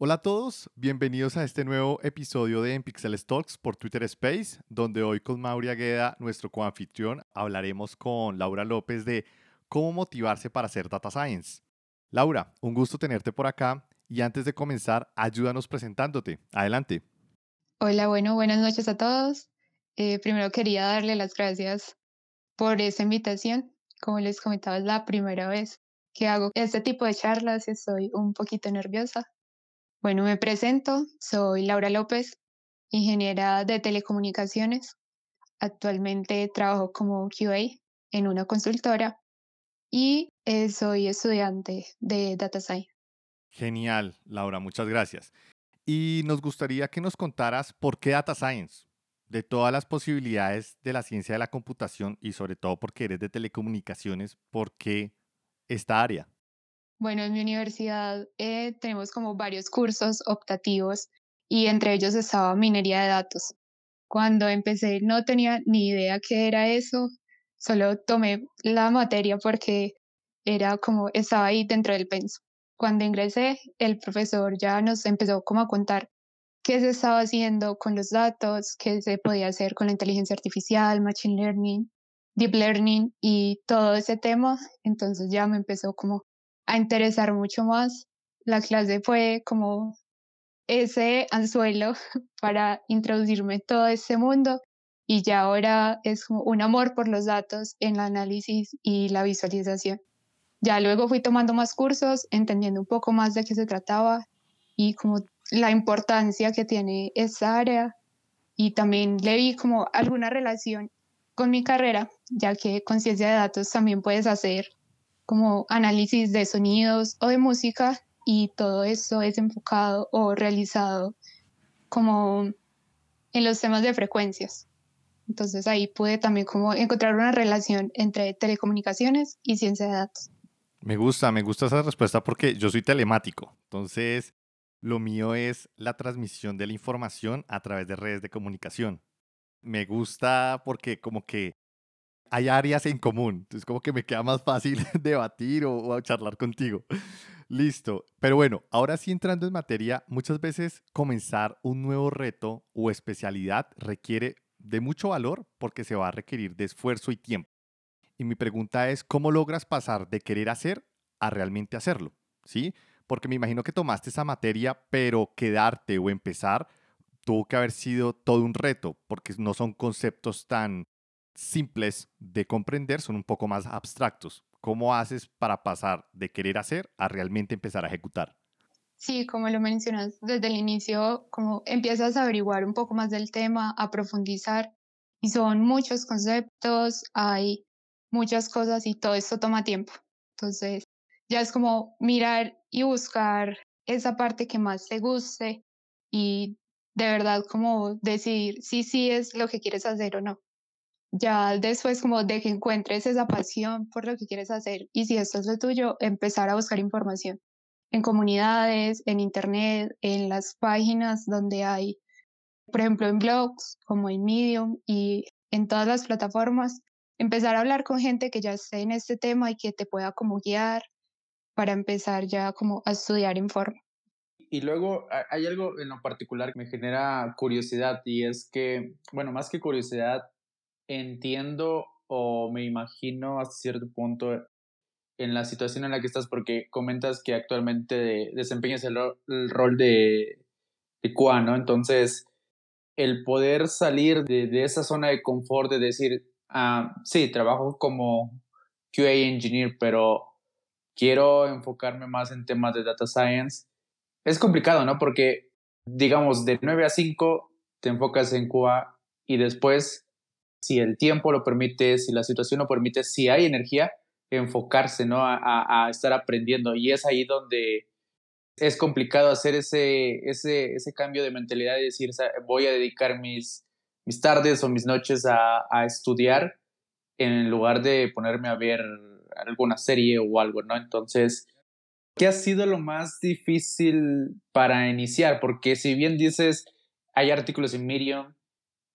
Hola a todos, bienvenidos a este nuevo episodio de Pixel Talks por Twitter Space, donde hoy con Mauri Agueda, nuestro coanfitrión, hablaremos con Laura López de cómo motivarse para hacer data science. Laura, un gusto tenerte por acá y antes de comenzar, ayúdanos presentándote. Adelante. Hola, bueno, buenas noches a todos. Eh, primero quería darle las gracias por esta invitación. Como les comentaba, es la primera vez que hago este tipo de charlas y estoy un poquito nerviosa bueno, me presento, soy Laura López, ingeniera de telecomunicaciones. Actualmente trabajo como QA en una consultora y eh, soy estudiante de Data Science. Genial, Laura, muchas gracias. Y nos gustaría que nos contaras por qué Data Science, de todas las posibilidades de la ciencia de la computación y sobre todo porque eres de telecomunicaciones, ¿por qué esta área? Bueno, en mi universidad eh, tenemos como varios cursos optativos y entre ellos estaba minería de datos. Cuando empecé no tenía ni idea qué era eso, solo tomé la materia porque era como estaba ahí dentro del penso. Cuando ingresé, el profesor ya nos empezó como a contar qué se estaba haciendo con los datos, qué se podía hacer con la inteligencia artificial, machine learning, deep learning y todo ese tema. Entonces ya me empezó como a interesar mucho más. La clase fue como ese anzuelo para introducirme todo este mundo y ya ahora es como un amor por los datos en el análisis y la visualización. Ya luego fui tomando más cursos, entendiendo un poco más de qué se trataba y como la importancia que tiene esa área y también le vi como alguna relación con mi carrera, ya que con ciencia de datos también puedes hacer como análisis de sonidos o de música y todo eso es enfocado o realizado como en los temas de frecuencias. Entonces ahí pude también como encontrar una relación entre telecomunicaciones y ciencia de datos. Me gusta, me gusta esa respuesta porque yo soy telemático. Entonces, lo mío es la transmisión de la información a través de redes de comunicación. Me gusta porque como que hay áreas en común, entonces como que me queda más fácil debatir o, charlar contigo. Listo, pero bueno, ahora sí entrando en materia, muchas veces comenzar un nuevo reto o especialidad requiere de mucho valor porque se va a requerir de esfuerzo y tiempo. Y mi pregunta es, ¿cómo logras pasar de querer hacer a realmente hacerlo? ¿Sí? Porque me imagino que tomaste esa materia, pero quedarte o empezar tuvo que haber sido todo un reto, porque no son conceptos tan simples de comprender, son un poco más abstractos. ¿Cómo haces para pasar de querer hacer a realmente empezar a ejecutar? Sí, como lo mencionas desde el inicio, como empiezas a averiguar un poco más del tema, a profundizar, y son muchos conceptos, hay muchas cosas y todo esto toma tiempo. Entonces, ya es como mirar y buscar esa parte que más te guste y de verdad como decidir si sí es lo que quieres hacer o no ya después como de que encuentres esa pasión por lo que quieres hacer y si esto es lo tuyo, empezar a buscar información en comunidades, en internet, en las páginas donde hay, por ejemplo, en blogs como en Medium y en todas las plataformas, empezar a hablar con gente que ya esté en este tema y que te pueda como guiar para empezar ya como a estudiar en forma. Y luego hay algo en lo particular que me genera curiosidad y es que, bueno, más que curiosidad, entiendo o me imagino hasta cierto punto en la situación en la que estás porque comentas que actualmente desempeñas el, rol de, de ¿no? Entonces, el poder salir de, esa zona de confort de decir, ah, sí, trabajo como QA engineer, pero quiero enfocarme más en temas de data science, es complicado, ¿no? Porque, digamos, de 9 a 5 te enfocas en QA y después si el tiempo lo permite, si la situación lo permite, si hay energía, enfocarse, ¿no? A, estar aprendiendo. Y es ahí donde es complicado hacer ese, ese, ese cambio de mentalidad y decir, voy a dedicar mis, mis tardes o mis noches a, a estudiar en lugar de ponerme a ver alguna serie o algo, ¿no? Entonces, ¿qué ha sido lo más difícil para iniciar? Porque si bien dices, hay artículos en Medium,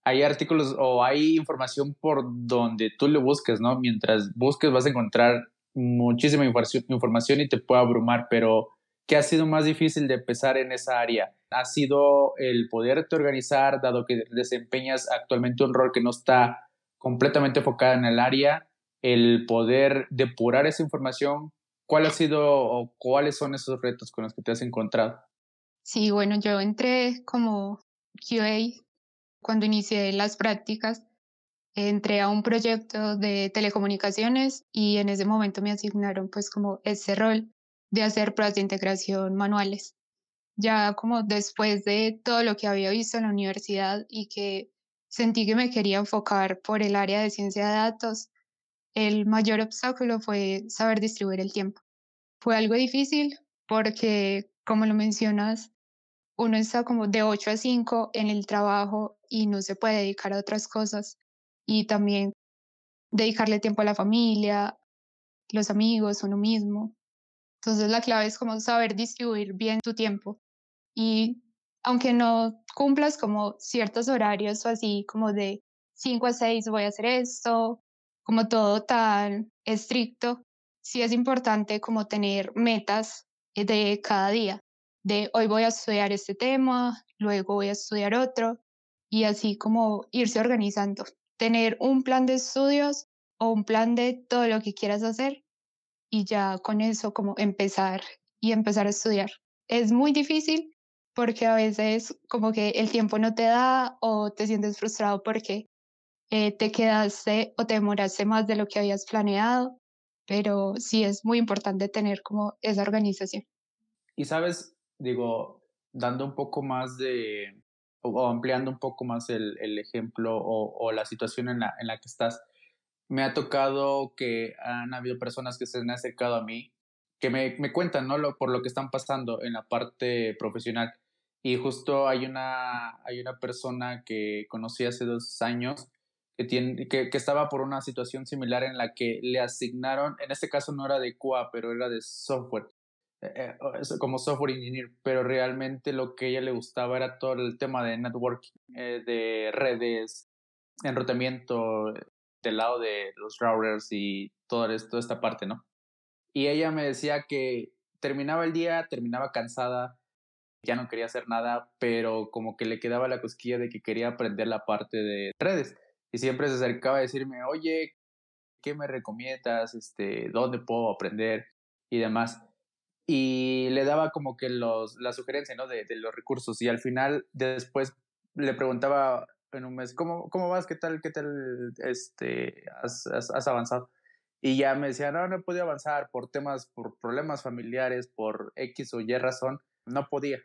hay artículos o hay información por donde tú le busques, ¿no? Mientras busques vas a encontrar muchísima información y te puede abrumar, pero ¿qué ha sido más difícil de empezar en esa área? ¿Ha sido el poderte organizar, dado que desempeñas actualmente un rol que no está completamente enfocado en el área? ¿El poder depurar esa información? ¿Cuál ha sido o cuáles son esos retos con los que te has encontrado? Sí, bueno, yo entré como QA cuando inicié las prácticas. Entré a un proyecto de telecomunicaciones y en ese momento me asignaron pues como ese rol de hacer pruebas de integración manuales. Ya como después de todo lo que había visto en la universidad y que sentí que me quería enfocar por el área de ciencia de datos, el mayor obstáculo fue saber distribuir el tiempo. Fue algo difícil porque, como lo mencionas, uno está como de 8 a 5 en el trabajo y no se puede dedicar a otras cosas. Y también dedicarle tiempo a la familia, los amigos, uno mismo. Entonces la clave es como saber distribuir bien tu tiempo. Y aunque no cumplas como ciertos horarios o así como de 5 a 6 voy a hacer esto, como todo tan estricto, sí es importante como tener metas de cada día de hoy voy a estudiar este tema, luego voy a estudiar otro, y así como irse organizando. Tener un plan de estudios o un plan de todo lo que quieras hacer y ya con eso como empezar y empezar a estudiar. Es muy difícil porque a veces como que el tiempo no te da o te sientes frustrado porque eh, te quedaste o te demoraste más de lo que habías planeado, pero sí es muy importante tener como esa organización. Y sabes, digo, dando un poco más de, o, ampliando un poco más el, el ejemplo o, o, la situación en la, en la que estás, me ha tocado que han habido personas que se han acercado a mí, que me, me cuentan, ¿no? Lo, por lo que están pasando en la parte profesional. Y justo hay una, hay una persona que conocí hace dos años que, tiene, que, que, estaba por una situación similar en la que le asignaron, en este caso no era de QA, pero era de software, eh, como software engineer, pero realmente lo que ella le gustaba era todo el tema de networking, eh, de redes, enrutamiento del lado de los routers y toda, toda esta parte, ¿no? Y ella me decía que terminaba el día, terminaba cansada, ya no quería hacer nada, pero como que le quedaba la cosquilla de que quería aprender la parte de redes. Y siempre se acercaba a decirme, oye, ¿qué me recomiendas? Este, ¿Dónde puedo aprender? Y demás y le daba como que los, la sugerencia, ¿no? De, de, los recursos y al final después le preguntaba en un mes, ¿cómo, cómo vas? ¿Qué tal, qué tal este, has, has, avanzado? Y ya me decía, no, no he podido avanzar por temas, por problemas familiares, por X o Y razón, no podía.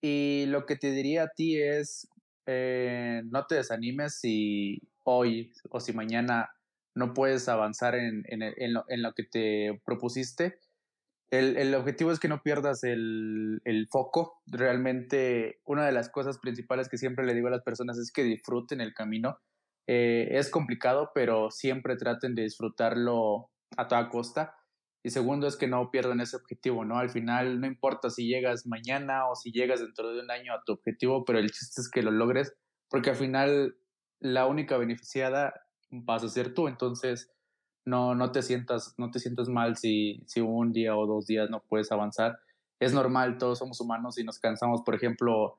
Y lo que te diría a ti es, eh, no te desanimes si hoy o si mañana no puedes avanzar en, en, en, lo, en lo que te propusiste, el, el, objetivo es que no pierdas el, el, foco. Realmente, una de las cosas principales que siempre le digo a las personas es que disfruten el camino. Eh, es complicado, pero siempre traten de disfrutarlo a toda costa. Y segundo es que no pierdan ese objetivo, ¿no? Al final, no importa si llegas mañana o si llegas dentro de un año a tu objetivo, pero el chiste es que lo logres, porque al final la única beneficiada vas a ser tú. Entonces, no, no te sientas, no te sientas mal si, si un día o dos días no puedes avanzar. Es normal, todos somos humanos y nos cansamos. Por ejemplo,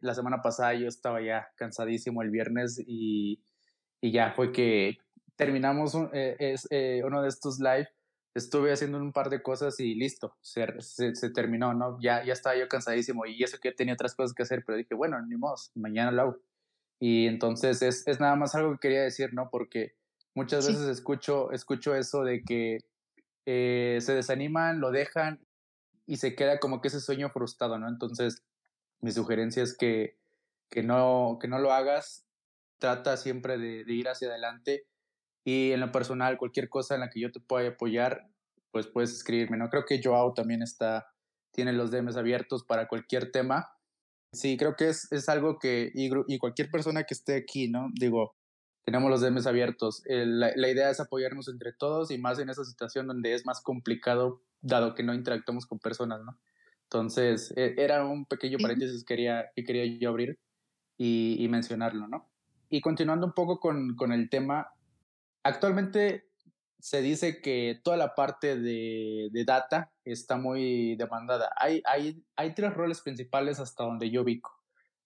la semana pasada yo estaba ya cansadísimo el viernes y, y ya fue que terminamos eh, eh, uno de estos live. Estuve haciendo un par de cosas y listo, se, se, terminó, ¿no? Ya, ya estaba yo cansadísimo y eso que tenía otras cosas que hacer, pero dije, bueno, ni modo, mañana lo hago. Y entonces es, es nada más algo que quería decir, ¿no? Porque Muchas veces escucho, escucho eso de que eh, se desaniman, lo dejan y se queda como que ese sueño frustrado, ¿no? Entonces, mi sugerencia es que, que, no, que no lo hagas, trata siempre de, ir hacia adelante y en lo personal, cualquier cosa en la que yo te pueda apoyar, pues puedes escribirme, ¿no? Creo que Joao también está, tiene los DMs abiertos para cualquier tema. Sí, creo que es, es algo que, y, y cualquier persona que esté aquí, ¿no? Digo, tenemos los DMs abiertos. la, la, idea es apoyarnos entre todos y más en esa situación donde es más complicado, dado que no interactuamos con personas, ¿no? Entonces, e, era un pequeño paréntesis que quería, que quería yo abrir y, y, mencionarlo, ¿no? Y continuando un poco con, con el tema, actualmente se dice que toda la parte de, de data está muy demandada. Hay, hay, hay tres roles principales hasta donde yo ubico.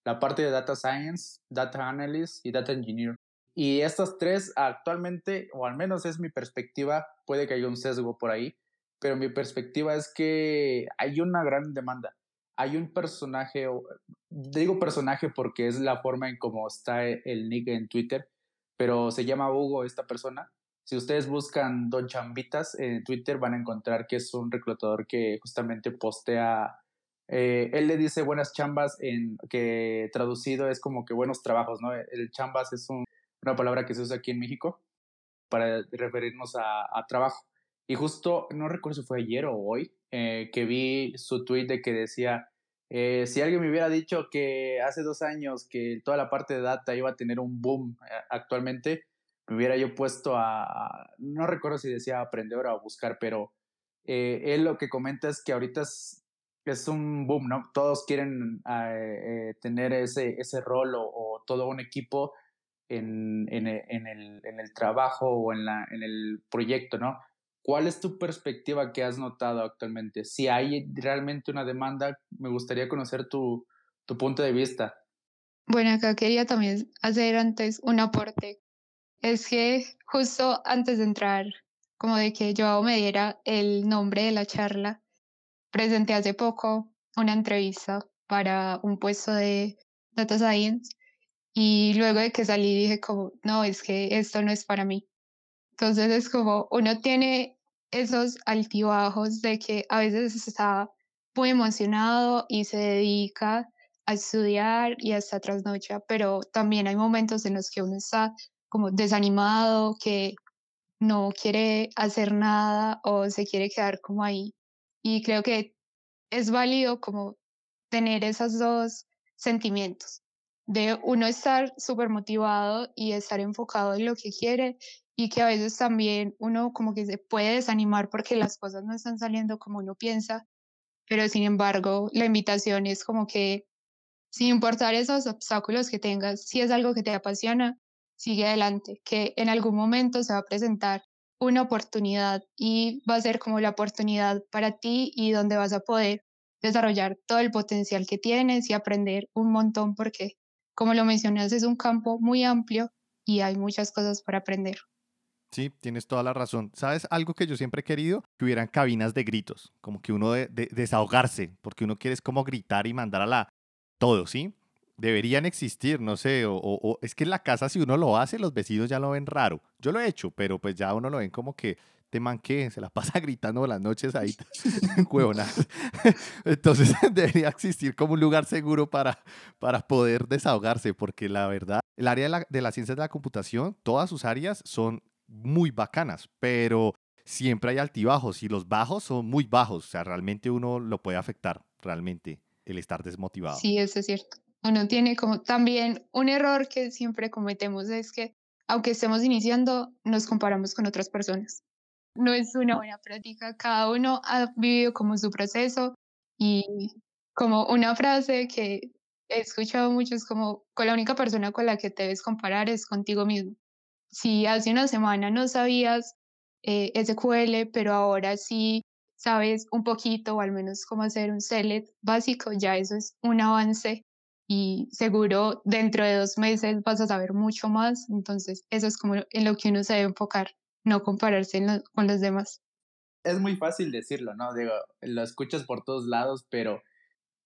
La parte de data science, data analyst y data engineer. Y estas tres actualmente, o al menos es mi perspectiva, puede que haya un sesgo por ahí, pero mi perspectiva es que hay una gran demanda. Hay un personaje, digo personaje porque es la forma en cómo está el nick en Twitter, pero se llama Hugo esta persona si ustedes buscan Don Chambitas en Twitter van a encontrar que es un reclutador que justamente postea, eh, él le dice buenas chambas, en que traducido es como que buenos trabajos, ¿no? El chambas es una palabra que se usa aquí en México para referirnos a, trabajo. Y justo, no recuerdo si fue ayer o hoy, eh, que vi su tweet de que decía, eh, si alguien me hubiera dicho que hace dos años que toda la parte de data iba a tener un boom actualmente, me hubiera yo puesto a, no recuerdo si decía aprender o buscar, pero eh, él lo que comenta es que ahorita es, un boom, ¿no? Todos quieren ah, eh, tener ese, ese rol o, todo un equipo en, en, e, en, el, en, el, trabajo o en, la, en el proyecto, ¿no? ¿Cuál es tu perspectiva que has notado actualmente? Si hay realmente una demanda, me gustaría conocer tu, tu punto de vista. Bueno, acá quería también hacer antes un aporte es que justo antes de entrar, como de que yo me diera el nombre de la charla, presenté hace poco una entrevista para un puesto de Data Science y luego de que salí dije como, no, es que esto no es para mí. Entonces es como, uno tiene esos altibajos de que a veces está muy emocionado y se dedica a estudiar y hasta trasnocha, pero también hay momentos en los que uno está como desanimado, que no quiere hacer nada o se quiere quedar como ahí. Y creo que es válido como tener esos dos sentimientos, de uno estar súper motivado y estar enfocado en lo que quiere y que a veces también uno como que se puede desanimar porque las cosas no están saliendo como uno piensa, pero sin embargo la invitación es como que sin importar esos obstáculos que tengas, si es algo que te apasiona, sigue adelante, que en algún momento se va a presentar una oportunidad y va a ser como la oportunidad para ti y donde vas a poder desarrollar todo el potencial que tienes y aprender un montón porque, como lo mencionas, es un campo muy amplio y hay muchas cosas para aprender. Sí, tienes toda la razón. ¿Sabes algo que yo siempre he querido? Que hubieran cabinas de gritos, como que uno de, desahogarse, porque uno quiere es como gritar y mandar a la todo, ¿sí? deberían existir, no sé, o, es que en la casa si uno lo hace, los vecinos ya lo ven raro. Yo lo he hecho, pero pues ya uno lo ven como que te manqué, se la pasa gritando las noches ahí, huevonas. Entonces debería existir como un lugar seguro para, para poder desahogarse, porque la verdad, el área de la, de las ciencias de la computación, todas sus áreas son muy bacanas, pero siempre hay altibajos y los bajos son muy bajos, o sea, realmente uno lo puede afectar, realmente, el estar desmotivado. Sí, eso es cierto uno tiene como también un error que siempre cometemos es que aunque estemos iniciando, nos comparamos con otras personas. No es una buena práctica, cada uno ha vivido como su proceso y como una frase que he escuchado mucho es como con la única persona con la que te debes comparar es contigo mismo. Si hace una semana no sabías eh, SQL, pero ahora sí sabes un poquito o al menos cómo hacer un select básico, ya eso es un avance y seguro dentro de dos meses vas a saber mucho más. Entonces, eso es como en lo que uno se debe enfocar, no compararse con los demás. Es muy fácil decirlo, ¿no? Digo, lo escuchas por todos lados, pero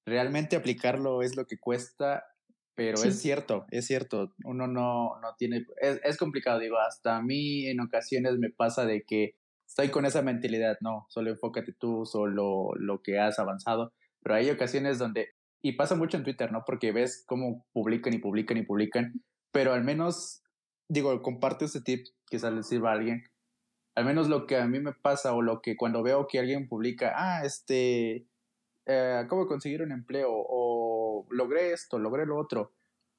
realmente aplicarlo es lo que cuesta, pero es cierto, es cierto, uno no, no tiene, es, es complicado, digo, hasta a mí en ocasiones me pasa de que estoy con esa mentalidad, no, solo enfócate tú, solo lo que has avanzado, pero hay ocasiones donde y pasa mucho en Twitter, ¿no? Porque ves cómo publican y publican y publican, pero al menos, digo, comparte este tip, quizás le sirva a alguien. Al menos lo que a mí me pasa o lo que cuando veo que alguien publica, ah, este, eh, acabo de conseguir un empleo o logré esto, logré lo otro.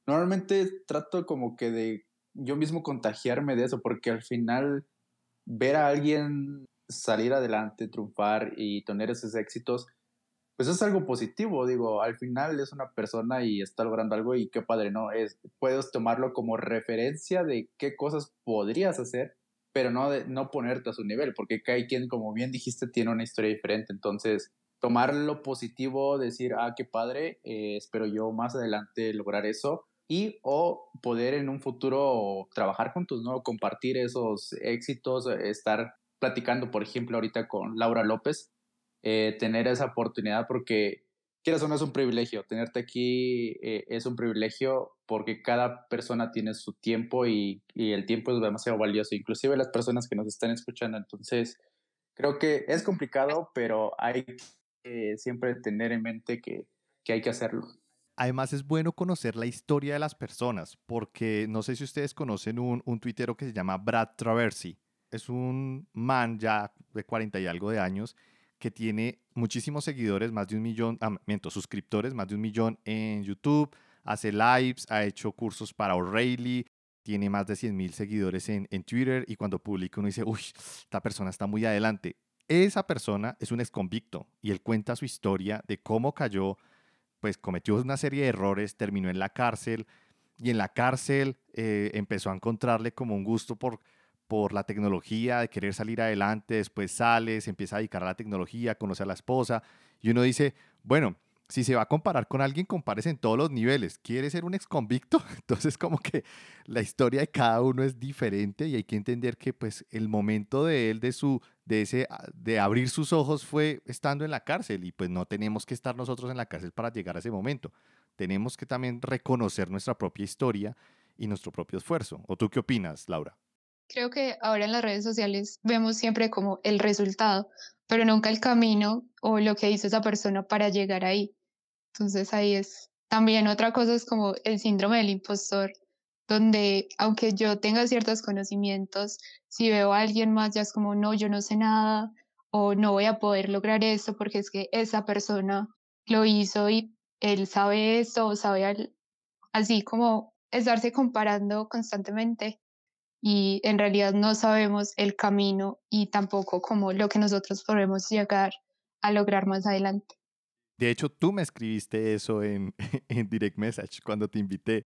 Normalmente trato como que de yo mismo contagiarme de eso, porque al final ver a alguien salir adelante, triunfar y tener esos éxitos, pues es algo positivo, digo, al final es una persona y está logrando algo y qué padre, ¿no? Es, puedes tomarlo como referencia de qué cosas podrías hacer pero no, de, no ponerte a su nivel, porque cada quien, como bien dijiste, tiene una historia diferente. Entonces, tomar lo positivo, decir, ah, qué padre, eh, espero yo más adelante lograr eso, y o poder en un futuro trabajar juntos, ¿no? Compartir esos éxitos, estar platicando, por ejemplo, ahorita con Laura López, eh, tener esa oportunidad porque quieras o no es un privilegio, tenerte aquí eh, es un privilegio porque cada persona tiene su tiempo y, y, el tiempo es demasiado valioso, inclusive las personas que nos están escuchando. Entonces, creo que es complicado, pero hay que siempre tener en mente que, que hay que hacerlo. Además es bueno conocer la historia de las personas, porque no sé si ustedes conocen un, un tuitero que se llama Brad Traversi. Es un man ya de 40 y algo de años que tiene muchísimos seguidores, más de un millón, ah, miento, suscriptores, más de un millón en YouTube, hace lives, ha hecho cursos para O'Reilly, tiene más de 100 mil seguidores en, en, Twitter y cuando publica uno dice, uy, esta persona está muy adelante. Esa persona es un exconvicto y él cuenta su historia de cómo cayó, pues cometió una serie de errores, terminó en la cárcel y en la cárcel eh, empezó a encontrarle como un gusto por por la tecnología, de querer salir adelante, después sale, se empieza a dedicar a la tecnología, conoce a la esposa, y uno dice, bueno, si se va a comparar con alguien, compares en todos los niveles. ¿Quiere ser un ex convicto? Entonces como que la historia de cada uno es diferente y hay que entender que pues el momento de él, de su, de ese, ah, de abrir sus ojos fue estando en la cárcel y pues no tenemos que estar nosotros en la cárcel para llegar a ese momento. Tenemos que también reconocer nuestra propia historia y nuestro propio esfuerzo. ¿O tú qué opinas, Laura? Creo que ahora en las redes sociales vemos siempre como el resultado, pero nunca el camino o lo que hizo esa persona para llegar ahí. Entonces ahí es también otra cosa es como el síndrome del impostor, donde aunque yo tenga ciertos conocimientos, si veo a alguien más ya es como, no, yo no sé nada o no voy a poder lograr eso porque es que esa persona lo hizo y él sabe esto o sabe así como estarse comparando constantemente y en realidad no sabemos el camino y tampoco como lo que nosotros podemos llegar a lograr más adelante. De hecho, tú me escribiste eso en, en Direct Message cuando te invité,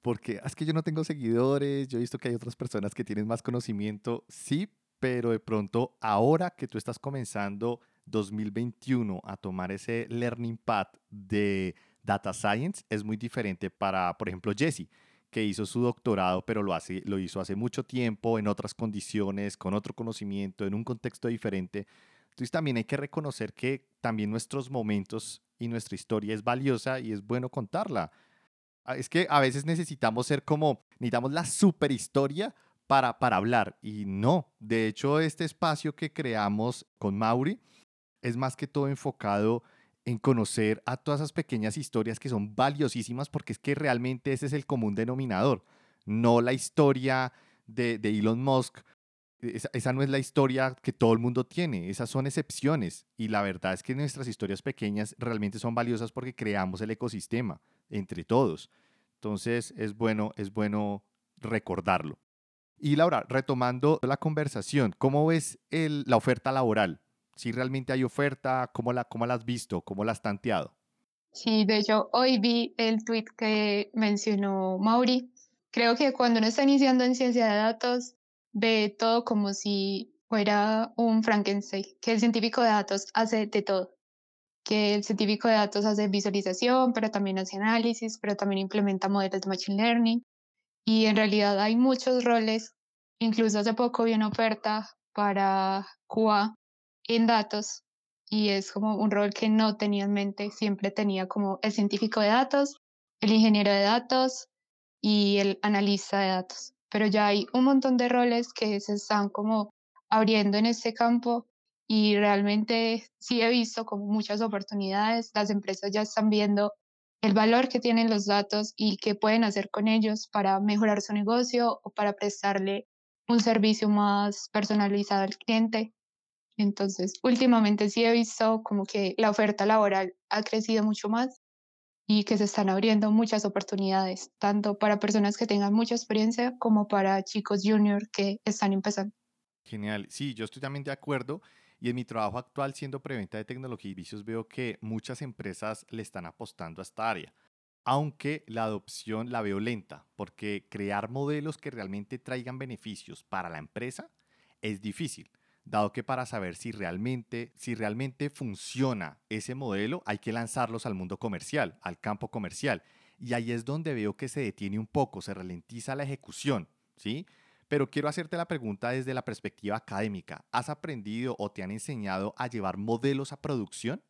porque ah, es que yo no tengo seguidores, yo he visto que hay otras personas que tienen más conocimiento, sí, pero de pronto ahora que tú estás comenzando 2021 a tomar ese learning path de data science, es muy diferente para, por ejemplo, Jesse que hizo su doctorado, pero lo, hace, lo hizo hace mucho tiempo, en otras condiciones, con otro conocimiento, en un contexto diferente. Entonces también hay que reconocer que también nuestros momentos y nuestra historia es valiosa y es bueno contarla. Ah, es que a veces necesitamos ser como, necesitamos la super historia para, para hablar y no. De hecho, este espacio que creamos con Mauri es más que todo enfocado en conocer a todas esas pequeñas historias que son valiosísimas porque es que realmente ese es el común denominador, no la historia de, Elon Musk. Esa, esa, no es la historia que todo el mundo tiene, esas son excepciones y la verdad es que nuestras historias pequeñas realmente son valiosas porque creamos el ecosistema entre todos. Entonces es bueno, es bueno recordarlo. Y Laura, retomando la conversación, ¿cómo ves el, la oferta laboral? Si realmente hay oferta, ¿cómo la, cómo la has visto? ¿Cómo la has tanteado? Sí, de hecho, hoy vi el tweet que mencionó Mauri. Creo que cuando uno está iniciando en ciencia de datos, ve todo como si fuera un Frankenstein, que el científico de datos hace de todo, que el científico de datos hace visualización, pero también hace análisis, pero también implementa modelos de Machine Learning. Y en realidad hay muchos roles. Incluso hace poco vi una oferta para QA en datos y es como un rol que no tenía en mente, siempre tenía como el científico de datos, el ingeniero de datos y el analista de datos. Pero ya hay un montón de roles que se están como abriendo en este campo y realmente sí he visto como muchas oportunidades. Las empresas ya están viendo el valor que tienen los datos y qué pueden hacer con ellos para mejorar su negocio o para prestarle un servicio más personalizado al cliente. Entonces, últimamente sí he visto como que la oferta laboral ha crecido mucho más y que se están abriendo muchas oportunidades, tanto para personas que tengan mucha experiencia como para chicos junior que están empezando. Genial. Sí, yo estoy también de acuerdo. Y en mi trabajo actual siendo preventa de tecnología y vicios veo que muchas empresas le están apostando a esta área. Aunque la adopción la veo lenta, porque crear modelos que realmente traigan beneficios para la empresa es difícil, dado que para saber si realmente, si realmente funciona ese modelo hay que lanzarlos al mundo comercial, al campo comercial. Y ahí es donde veo que se detiene un poco, se ralentiza la ejecución, ¿sí? Pero quiero hacerte la pregunta desde la perspectiva académica. ¿Has aprendido o te han enseñado a llevar modelos a producción?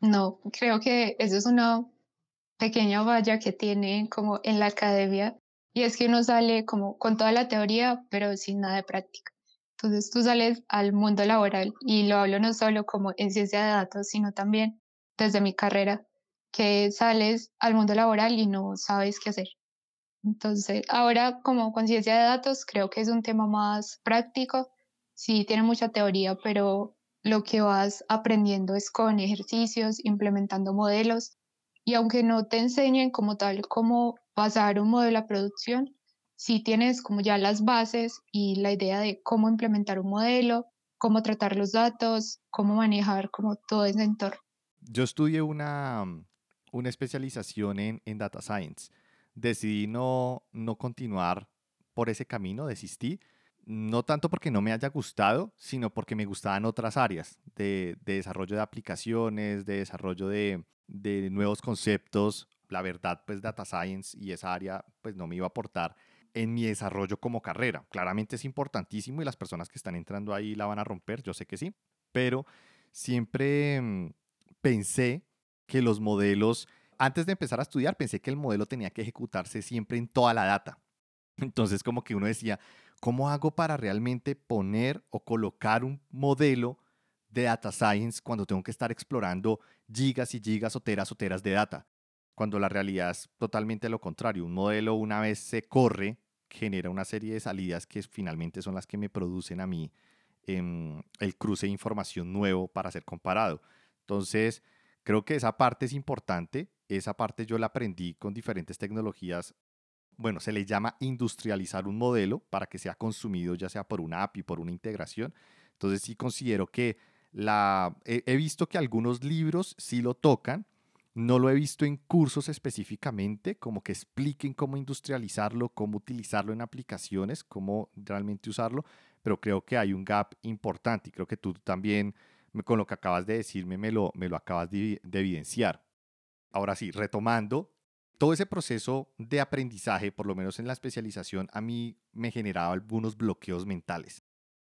No, creo que eso es una pequeña valla que tiene como en la academia y es que uno sale como con toda la teoría pero sin nada de práctica. Entonces tú sales al mundo laboral y lo hablo no solo como en ciencia de datos, sino también desde mi carrera, que sales al mundo laboral y no sabes qué hacer. Entonces, ahora como con ciencia de datos, creo que es un tema más práctico. Sí, tiene mucha teoría, pero lo que vas aprendiendo es con ejercicios, implementando modelos. Y aunque no te enseñen como tal cómo pasar un modelo a producción, sí tienes como ya las bases y la idea de cómo implementar un modelo, cómo tratar los datos, cómo manejar como todo ese entorno. Yo estudié una, una especialización en, en Data Science decidí no, no continuar por ese camino, desistí. No tanto porque no me haya gustado, sino porque me gustaban otras áreas de, desarrollo de aplicaciones, de desarrollo de, de nuevos conceptos. La verdad, pues Data Science y esa área, pues no me iba a aportar en mi desarrollo como carrera. Claramente es importantísimo y las personas que están entrando ahí la van a romper, yo sé que sí, pero siempre mm, pensé que los modelos antes de empezar a estudiar pensé que el modelo tenía que ejecutarse siempre en toda la data. Entonces como que uno decía, ¿cómo hago para realmente poner o colocar un modelo de data science cuando tengo que estar explorando gigas y gigas o teras o teras de data? Cuando la realidad es totalmente lo contrario. Un modelo una vez se corre, genera una serie de salidas que finalmente son las que me producen a mí em, el cruce de información nuevo para ser comparado. Entonces, creo que esa parte es importante esa parte yo la aprendí con diferentes tecnologías. Bueno, se le llama industrializar un modelo para que sea consumido ya sea por una API, por una integración. Entonces sí considero que la... He, visto que algunos libros sí lo tocan, no lo he visto en cursos específicamente, como que expliquen cómo industrializarlo, cómo utilizarlo en aplicaciones, cómo realmente usarlo, pero creo que hay un gap importante y creo que tú también, con lo que acabas de decirme, me lo, me lo acabas de evidenciar ahora sí, retomando, todo ese proceso de aprendizaje, por lo menos en la especialización, a mí me generaba algunos bloqueos mentales.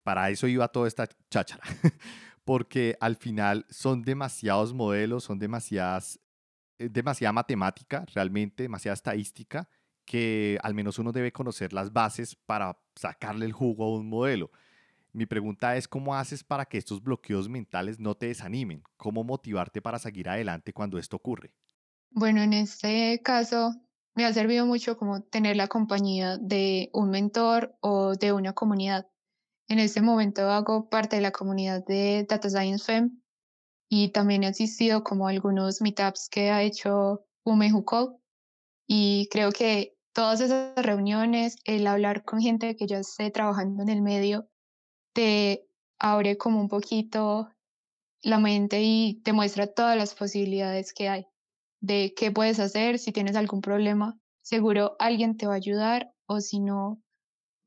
Para eso iba toda esta cháchara, porque al final son demasiados modelos, son demasiadas, demasiada matemática, realmente, demasiada estadística, que al menos uno debe conocer las bases para sacarle el jugo a un modelo. Mi pregunta es, ¿cómo haces para que estos bloqueos mentales no te desanimen? ¿Cómo motivarte para seguir adelante cuando esto ocurre? Bueno, en este caso me ha servido mucho como tener la compañía de un mentor o de una comunidad. En este momento hago parte de la comunidad de Data Science Fem y también he asistido como a algunos meetups que ha hecho Umejuco y creo que todas esas reuniones, el hablar con gente que ya esté trabajando en el medio, te abre como un poquito la mente y te muestra todas las posibilidades que hay de qué puedes hacer, si tienes algún problema, seguro alguien te va a ayudar o si no,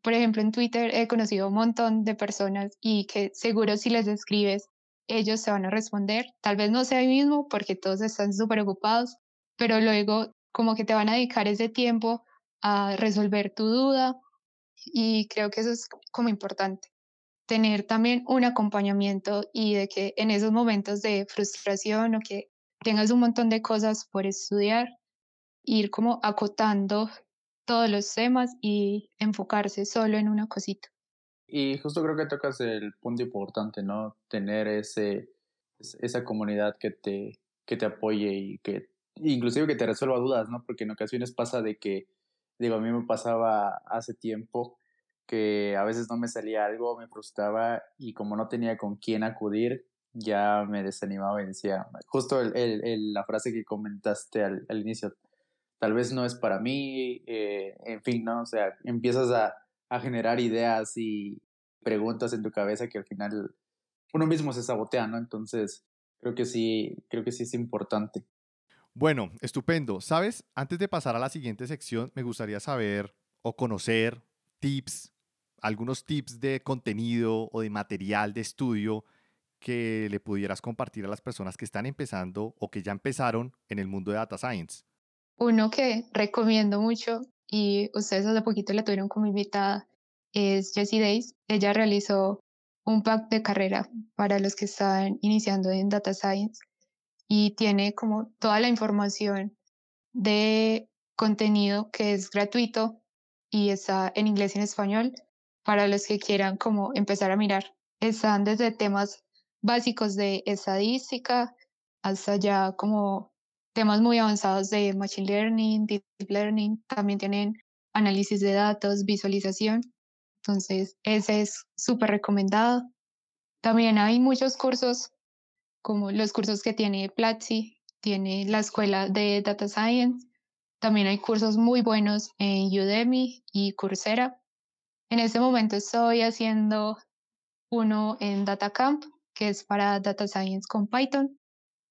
por ejemplo, en Twitter he conocido un montón de personas y que seguro si les escribes, ellos te van a responder. Tal vez no sea el mismo porque todos están súper ocupados, pero luego como que te van a dedicar ese tiempo a resolver tu duda y creo que eso es como importante. Tener también un acompañamiento y de que en esos momentos de frustración o que tengas un montón de cosas por estudiar, ir como acotando todos los temas y enfocarse solo en una cosita. Y justo creo que tocas el punto importante, ¿no? Tener ese, esa comunidad que te, que te apoye y que inclusive que te resuelva dudas, ¿no? Porque en ocasiones pasa de que, digo, a mí me pasaba hace tiempo que a veces no me salía algo, me frustraba y como no tenía con quién acudir, ya me desanimaba y decía, justo el, el, la frase que comentaste al, al, inicio, tal vez no es para mí, eh, en fin, ¿no? O sea, empiezas a, a generar ideas y preguntas en tu cabeza que al final uno mismo se sabotea, ¿no? Entonces, creo que sí, creo que sí es importante. Bueno, estupendo. Sabes, antes de pasar a la siguiente sección, me gustaría saber o conocer tips algunos tips de contenido o de material de estudio que le pudieras compartir a las personas que están empezando o que ya empezaron en el mundo de Data Science. Uno que recomiendo mucho y ustedes hace poquito la tuvieron como invitada es Jessie Days. Ella realizó un pack de carrera para los que están iniciando en Data Science y tiene como toda la información de contenido que es gratuito y está en inglés y en español para los que quieran como empezar a mirar. Están desde temas básicos de estadística hasta ya como temas muy avanzados de machine learning, deep learning. También tienen análisis de datos, visualización. Entonces, ese es súper recomendado. También hay muchos cursos, como los cursos que tiene Platzi, tiene la escuela de Data Science. También hay cursos muy buenos en Udemy y Coursera. En este momento estoy haciendo uno en DataCamp, que es para Data Science con Python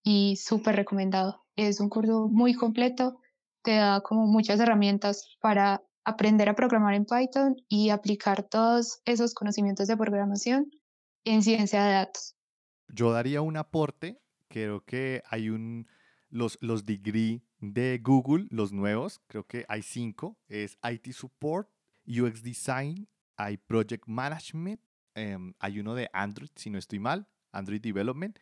y súper recomendado. Es un curso muy completo, te da como muchas herramientas para aprender a programar en Python y aplicar todos esos conocimientos de programación en ciencia de datos. Yo daría un aporte, creo que hay un, los, los degree de Google, los nuevos, creo que hay cinco, es IT Support, UX Design, hay Project Management, em, hay uno de Android, si no estoy mal, Android Development,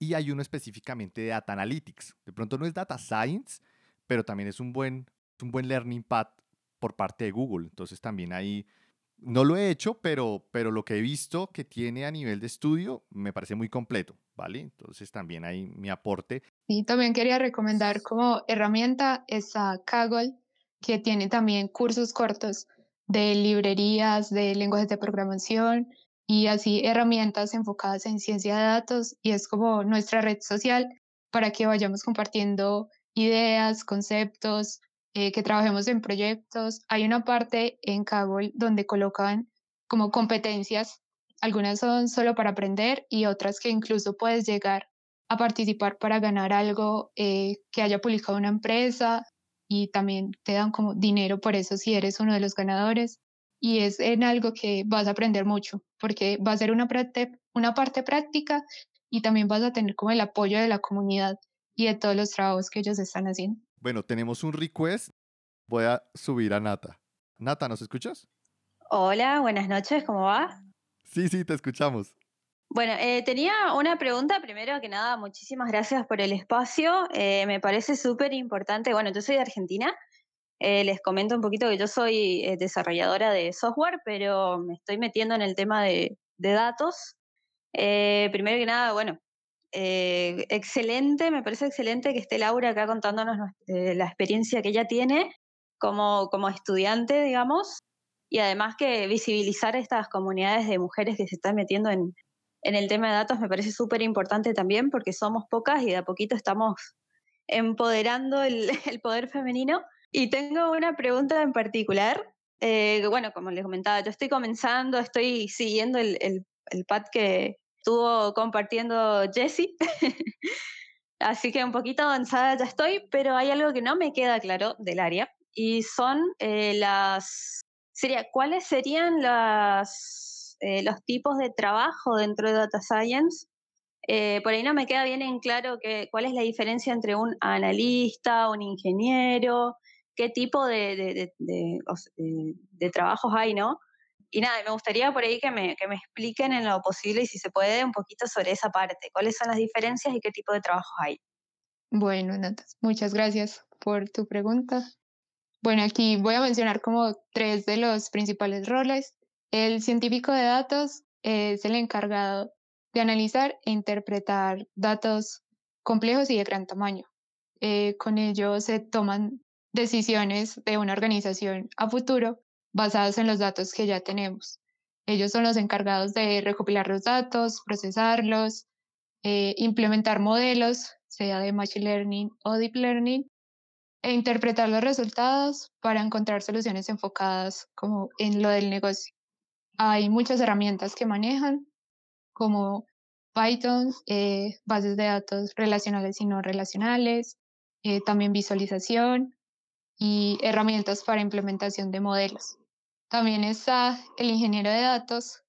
y hay uno específicamente de Data Analytics. De pronto no es Data Science, pero también es un buen, un buen learning path por parte de Google. Entonces también ahí, no lo he hecho, pero, pero lo que he visto que tiene a nivel de estudio me parece muy completo, ¿vale? Entonces también ahí mi aporte. Y también quería recomendar como herramienta esa Kaggle, que tiene también cursos cortos de librerías, de lenguajes de programación y así herramientas enfocadas en ciencia de datos y es como nuestra red social para que vayamos compartiendo ideas, conceptos, eh, que trabajemos en proyectos. Hay una parte en Kaggle donde colocan como competencias, algunas son solo para aprender y otras que incluso puedes llegar a participar para ganar algo eh, que haya publicado una empresa y también te dan como dinero por eso si eres uno de los ganadores. Y es en algo que vas a aprender mucho, porque va a ser una parte, una parte práctica y también vas a tener como el apoyo de la comunidad y de todos los trabajos que ellos están haciendo. Bueno, tenemos un request. Voy a subir a Nata. Nata, ¿nos escuchas? Hola, buenas noches, ¿cómo va? Sí, sí, te escuchamos. Bueno, eh, tenía una pregunta. Primero que nada, muchísimas gracias por el espacio. Eh, me parece súper importante. Bueno, yo soy de Argentina. Eh, les comento un poquito que yo soy desarrolladora de software, pero me estoy metiendo en el tema de, datos. primero que nada, bueno, excelente, me parece excelente que esté Laura acá contándonos la experiencia que ella tiene como, como estudiante, digamos, y además que visibilizar estas comunidades de mujeres que se están metiendo en, en el tema de datos me parece súper importante también porque somos pocas y de a poquito estamos empoderando el, el poder femenino. Y tengo una pregunta en particular. Eh, bueno, como les comentaba, yo estoy comenzando, estoy siguiendo el, el, el pad que estuvo compartiendo Jessie. Así que un poquito avanzada ya estoy, pero hay algo que no me queda claro del área y son eh, las... Sería, ¿Cuáles serían las eh, los tipos de trabajo dentro de Data Science. Por ahí no me queda bien en claro que, cuál es la diferencia entre un analista, un ingeniero, qué tipo de, de, trabajos hay, ¿no? Y nada, me gustaría por ahí que me, que me expliquen en lo posible y si se puede un poquito sobre esa parte, cuáles son las diferencias y qué tipo de trabajos hay. Bueno, Natas, muchas gracias por tu pregunta. Bueno, aquí voy a mencionar como tres de los principales roles. El científico de datos es el encargado de analizar e interpretar datos complejos y de gran tamaño. Eh, con ello se toman decisiones de una organización a futuro basadas en los datos que ya tenemos. Ellos son los encargados de recopilar los datos, procesarlos, eh, implementar modelos, sea de Machine Learning o Deep Learning, e interpretar los resultados para encontrar soluciones enfocadas como en lo del negocio. Hay muchas herramientas que manejan, como Python, eh, bases de datos relacionales y no relacionales, eh, también visualización y herramientas para implementación de modelos. También está el ingeniero de datos,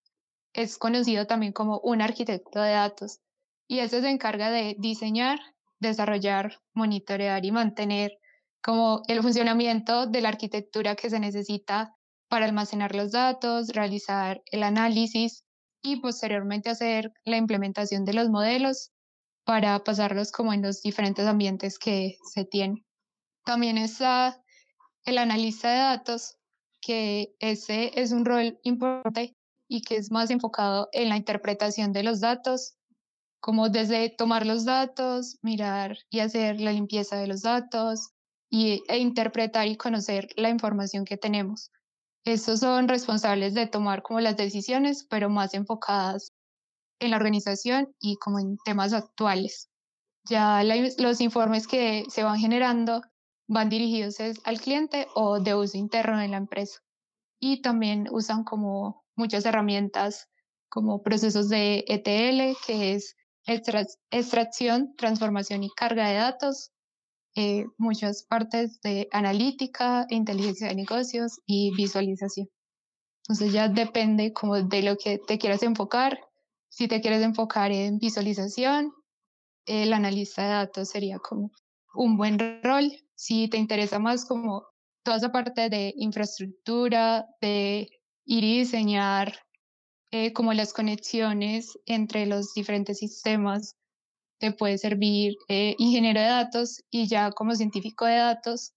es conocido también como un arquitecto de datos, y ese se encarga de diseñar, desarrollar, monitorear y mantener como el funcionamiento de la arquitectura que se necesita para almacenar los datos, realizar el análisis y posteriormente hacer la implementación de los modelos para pasarlos como en los diferentes ambientes que se tienen. También está el analista de datos, que ese es un rol importante y que es más enfocado en la interpretación de los datos, como desde tomar los datos, mirar y hacer la limpieza de los datos y, e interpretar y conocer la información que tenemos. Estos son responsables de tomar como las decisiones, pero más enfocadas en la organización y como en temas actuales. Ya los informes que se van generando van dirigidos al cliente o de uso interno en la empresa. Y también usan como muchas herramientas como procesos de ETL, que es extracción, transformación y carga de datos, eh, muchas partes de analítica, inteligencia de negocios y visualización. Entonces ya depende como de lo que te quieras enfocar. Si te quieres enfocar en visualización, el analista de datos sería como un buen rol. Si te interesa más como toda esa parte de infraestructura, de ir y diseñar eh, como las conexiones entre los diferentes sistemas, te puede servir eh, ingeniero de datos y ya como científico de datos,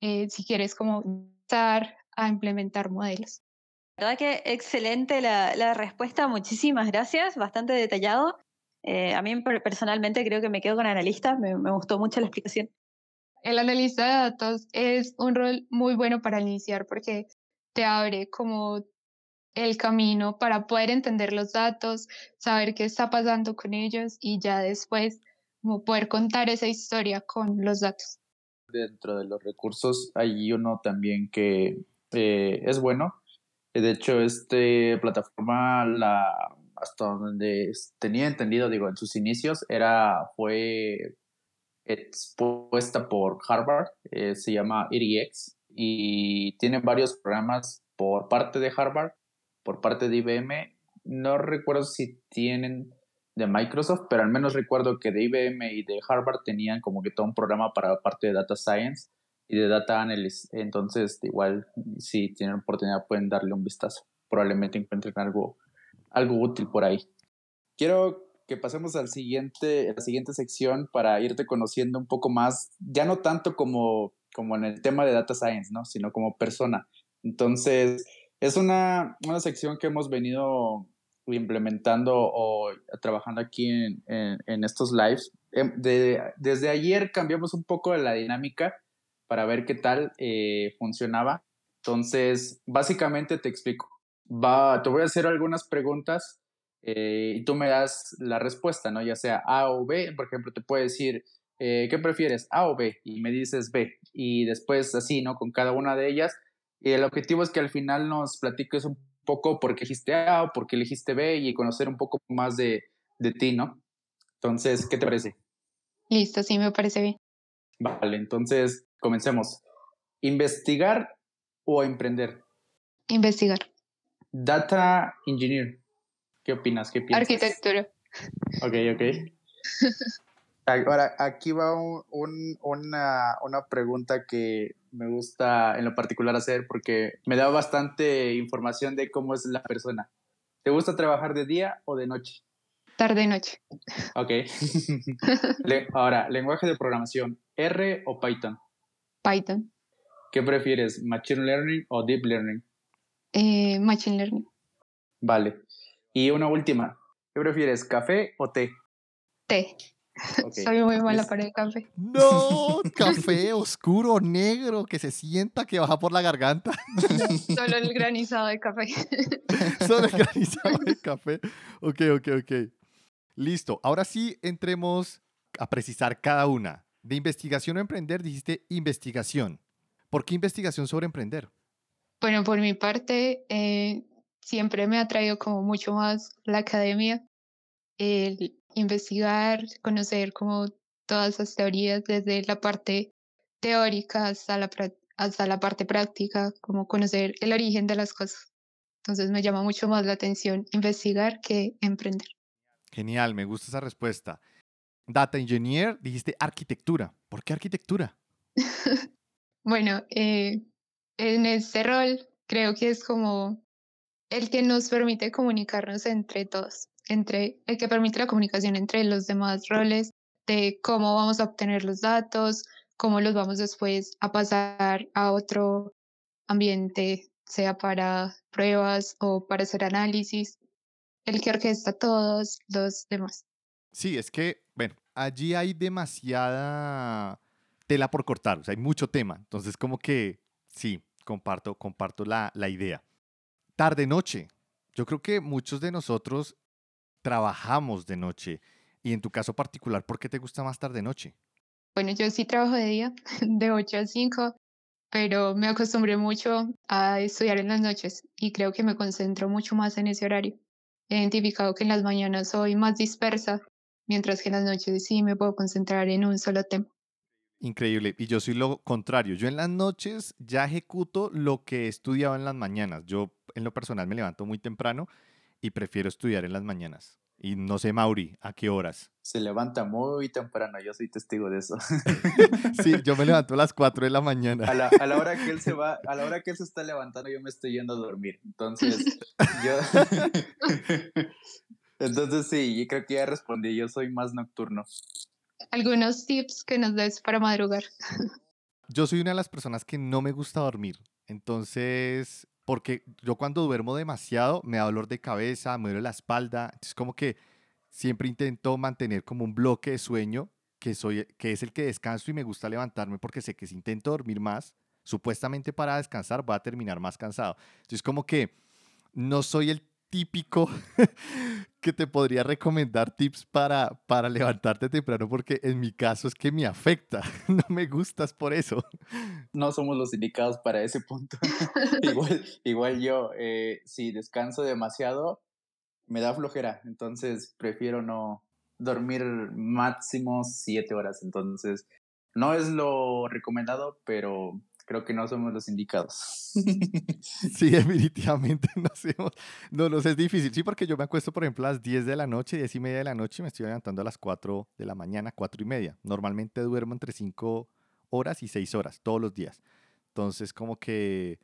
eh, si quieres como empezar a implementar modelos. La verdad que excelente la, la respuesta, muchísimas gracias, bastante detallado. Eh, a mí personalmente creo que me quedo con analista, me, me, gustó mucho la explicación. El analista de datos es un rol muy bueno para iniciar porque te abre como el camino para poder entender los datos, saber qué está pasando con ellos y ya después como poder contar esa historia con los datos. Dentro de los recursos hay uno también que eh, es bueno. De hecho, esta plataforma la hasta donde tenía entendido, digo, en sus inicios, era, fue expuesta por Harvard, eh, se llama EDX, y tiene varios programas por parte de Harvard, por parte de IBM. No recuerdo si tienen de Microsoft, pero al menos recuerdo que de IBM y de Harvard tenían como que todo un programa para la parte de Data Science y de Data Analysis. Entonces, igual, si tienen oportunidad, pueden darle un vistazo. Probablemente encuentren algo algo útil por ahí. Quiero que pasemos al siguiente, a la siguiente sección para irte conociendo un poco más, ya no tanto como, como en el tema de data science, ¿no? sino como persona. Entonces, es una, una sección que hemos venido implementando o trabajando aquí en, en, estos lives. Em, de, desde ayer cambiamos un poco la dinámica para ver qué tal eh, funcionaba. Entonces, básicamente te explico. Va, te voy a hacer algunas preguntas eh, y tú me das la respuesta, ¿no? Ya sea A o B, por ejemplo, te puedo decir, eh, ¿qué prefieres, A o B? Y me dices B. Y después así, ¿no? Con cada una de ellas. Y el objetivo es que al final nos platiques un poco por qué elegiste A o por qué elegiste B y conocer un poco más de, de ti, ¿no? Entonces, ¿qué te parece? Listo, sí, me parece bien. Vale, entonces comencemos. ¿Investigar o emprender? Investigar. Data Engineer. ¿Qué opinas? ¿Qué piensas? Arquitectura. Ok, ok. Ahora, aquí va un, una, una, pregunta que me gusta en lo particular hacer porque me da bastante información de cómo es la persona. ¿Te gusta trabajar de día o de noche? Tarde-noche. Ok. Ahora, lenguaje de programación, ¿R o Python? Python. ¿Qué prefieres, Machine Learning o Deep Learning? Eh, machine Learning. Vale. Y una última. ¿Qué prefieres, café o té? Té. Soy muy mala para el café. No, café oscuro, negro, que se sienta que baja por la garganta. Solo el granizado de café. Solo el granizado de café. Ok, ok, ok. Listo. Ahora sí entremos a precisar cada una. De investigación o emprender, dijiste investigación. ¿Por qué investigación sobre emprender? Bueno, por mi parte, eh, siempre me ha traído como mucho más la academia, el investigar, conocer como todas esas teorías desde la parte teórica hasta la, hasta la parte práctica, como conocer el origen de las cosas. Entonces me llama mucho más la atención investigar que emprender. Genial, me gusta esa respuesta. Data Engineer, dijiste arquitectura. ¿Por qué arquitectura? bueno, eh, en este rol creo que es como el que nos permite comunicarnos entre todos, entre el que permite la comunicación entre los demás roles, de cómo vamos a obtener los datos, cómo los vamos después a pasar a otro ambiente, sea para pruebas o para hacer análisis, el que orquesta todos los demás. Sí, es que, bueno, allí hay demasiada tela por cortar, o sea, hay mucho tema, entonces como que sí, comparto, comparto la, la idea. Tarde-noche, yo creo que muchos de nosotros trabajamos de noche y en tu caso particular, ¿por qué te gusta más tarde-noche? Bueno, yo sí trabajo de día, de 8 a 5, pero me acostumbré mucho a estudiar en las noches y creo que me concentro mucho más en ese horario. He identificado que en las mañanas soy más dispersa, mientras que en las noches sí me puedo concentrar en un solo tema. Increíble. Y yo soy lo contrario. Yo en las noches ya ejecuto lo que he estudiado en las mañanas. Yo en lo personal me levanto muy temprano y prefiero estudiar en las mañanas. Y no sé, Mauri, ¿a qué horas? Se levanta muy temprano, yo soy testigo de eso. sí, yo me levanto a las 4 de la mañana. A la, hora que él se va, a la hora que él se está levantando, yo me estoy yendo a dormir. Entonces, yo. Entonces, sí, yo creo que ya respondí, yo soy más nocturno. Algunos tips que nos des para madrugar. Yo soy una de las personas que no me gusta dormir. Entonces, porque yo cuando duermo demasiado me da dolor de cabeza, me duele la espalda, es como que siempre intento mantener como un bloque de sueño que, soy, que es el que descanso y me gusta levantarme porque sé que si intento dormir más, supuestamente para descansar, va a terminar más cansado. Entonces como que no soy el típico que te podría recomendar tips para, para levantarte temprano porque en mi caso es que me afecta, no me gustas por eso. No somos los indicados para ese punto. igual, igual yo, eh, si descanso demasiado, me da flojera, entonces prefiero no dormir máximo siete horas, entonces no es lo recomendado, pero creo que no somos los indicados. Sí, definitivamente no hacemos. No, no, es difícil. Sí, porque yo me acuesto, por ejemplo, a las 10 de la noche, 10 y media de la noche, y me estoy levantando a las 4 de la mañana, 4 y media. Normalmente duermo entre 5 horas y 6 horas todos los días. Entonces, como que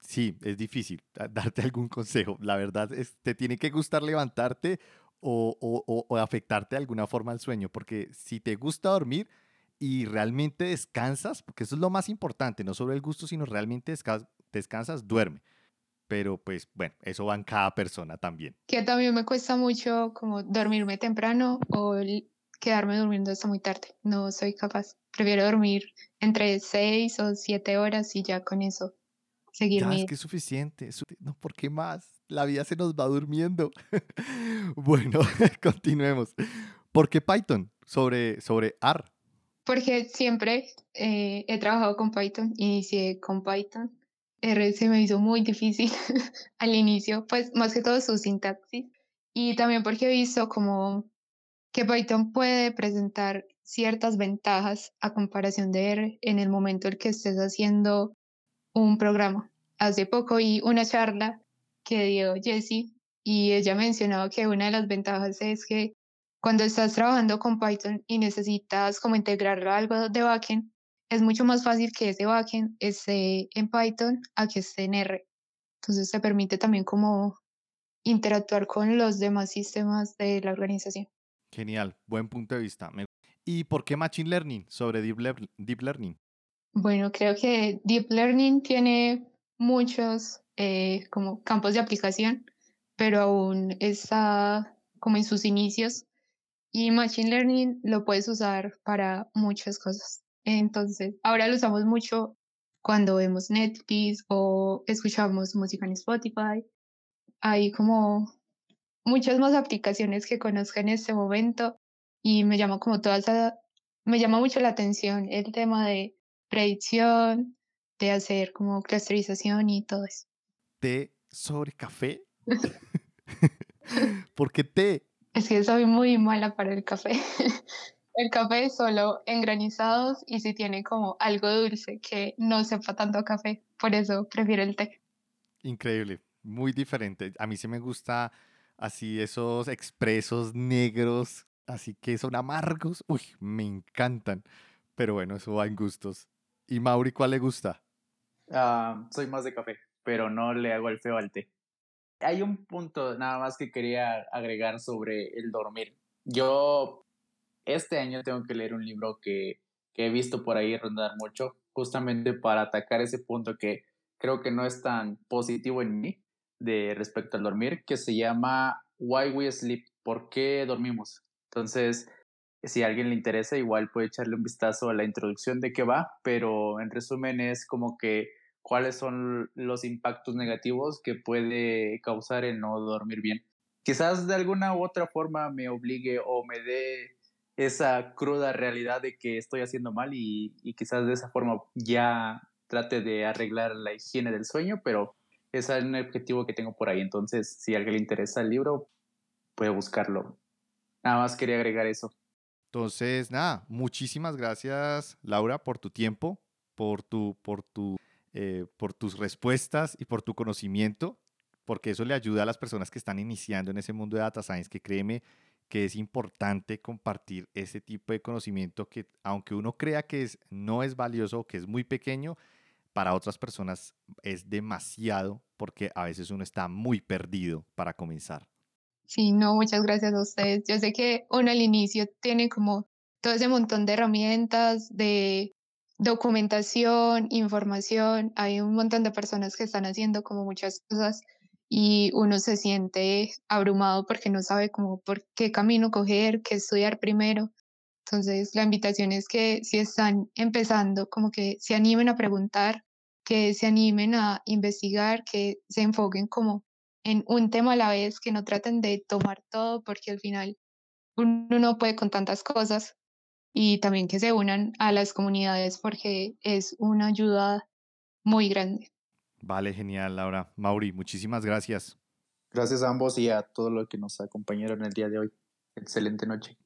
sí, es difícil darte algún consejo. La verdad, es, te tiene que gustar levantarte o, o, o afectarte de alguna forma el sueño, porque si te gusta dormir, y realmente descansas, porque eso es lo más importante, no solo el gusto, sino realmente descansas, duerme. Pero pues bueno, eso va en cada persona también. Que también me cuesta mucho como dormirme temprano o quedarme durmiendo hasta muy tarde. No soy capaz. Prefiero dormir entre seis o siete horas y ya con eso seguir ya, es que es suficiente. No, ¿por qué más? La vida se nos va durmiendo. bueno, continuemos. ¿Por qué Python sobre, sobre R? Porque siempre eh, he trabajado con Python, inicié con Python. R se me hizo muy difícil al inicio, pues más que todo su sintaxis. Y también porque he visto como que Python puede presentar ciertas ventajas a comparación de R en el momento en que estés haciendo un programa. Hace poco vi una charla que dio Jessie y ella mencionó que una de las ventajas es que cuando estás trabajando con Python y necesitas como integrar algo de backend, es mucho más fácil que ese backend esté en Python a que esté en R. Entonces te permite también como interactuar con los demás sistemas de la organización. Genial, buen punto de vista. ¿Y por qué Machine Learning sobre Deep, deep Learning? Bueno, creo que Deep Learning tiene muchos eh, como campos de aplicación, pero aún está como en sus inicios y Machine Learning lo puedes usar para muchas cosas. Entonces, ahora lo usamos mucho cuando vemos Netflix o escuchamos música en Spotify. Hay como muchas más aplicaciones que conozco en este momento y me llama como toda esa, me llama mucho la atención el tema de predicción, de hacer como clusterización y todo eso. ¿Té sobre café? ¿Por qué té? Es que soy muy mala para el café. el café solo en granizados y si tiene como algo dulce que no sepa tanto a café. Por eso prefiero el té. Increíble, muy diferente. A mí sí me gusta así esos expresos negros, así que son amargos. Uy, me encantan. Pero bueno, eso va en gustos. ¿Y Mauri cuál le gusta? Ah, soy más de café, pero no le hago el feo al té. Hay un punto nada más que quería agregar sobre el dormir. Yo este año tengo que leer un libro que, que he visto por ahí rondar mucho, justamente para atacar ese punto que creo que no es tan positivo en mí de respecto al dormir, que se llama Why We Sleep, ¿por qué dormimos? Entonces, si a alguien le interesa, igual puede echarle un vistazo a la introducción de qué va, pero en resumen es como que cuáles son los impactos negativos que puede causar el no dormir bien. Quizás de alguna u otra forma me obligue o me dé esa cruda realidad de que estoy haciendo mal y, quizás de esa forma ya trate de arreglar la higiene del sueño, pero ese es un objetivo que tengo por ahí. Entonces, si a alguien le interesa el libro, puede buscarlo. Nada más quería agregar eso. Entonces, nada, muchísimas gracias, Laura, por tu tiempo, por, tu, por, tu, eh, por tus respuestas y por tu conocimiento, porque eso le ayuda a las personas que están iniciando en ese mundo de data science, que créeme que es importante compartir ese tipo de conocimiento que, aunque uno crea que es, no es valioso o que es muy pequeño, para otras personas es demasiado porque a veces uno está muy perdido para comenzar. Sí, no, muchas gracias a ustedes. Yo sé que uno al inicio tiene como todo ese montón de herramientas, de documentación, información. Hay un montón de personas que están haciendo como muchas cosas y uno se siente abrumado porque no sabe cómo por qué camino coger, qué estudiar primero. Entonces, la invitación es que si están empezando, como que se animen a preguntar, que se animen a investigar, que se enfoquen como en un tema a la vez, que no traten de tomar todo, porque al final uno no puede con tantas cosas, y también que se unan a las comunidades porque es una ayuda muy grande. Vale, genial, Laura. Mauri, muchísimas gracias. Gracias a ambos y a todos los que nos acompañaron el día de hoy. Excelente noche.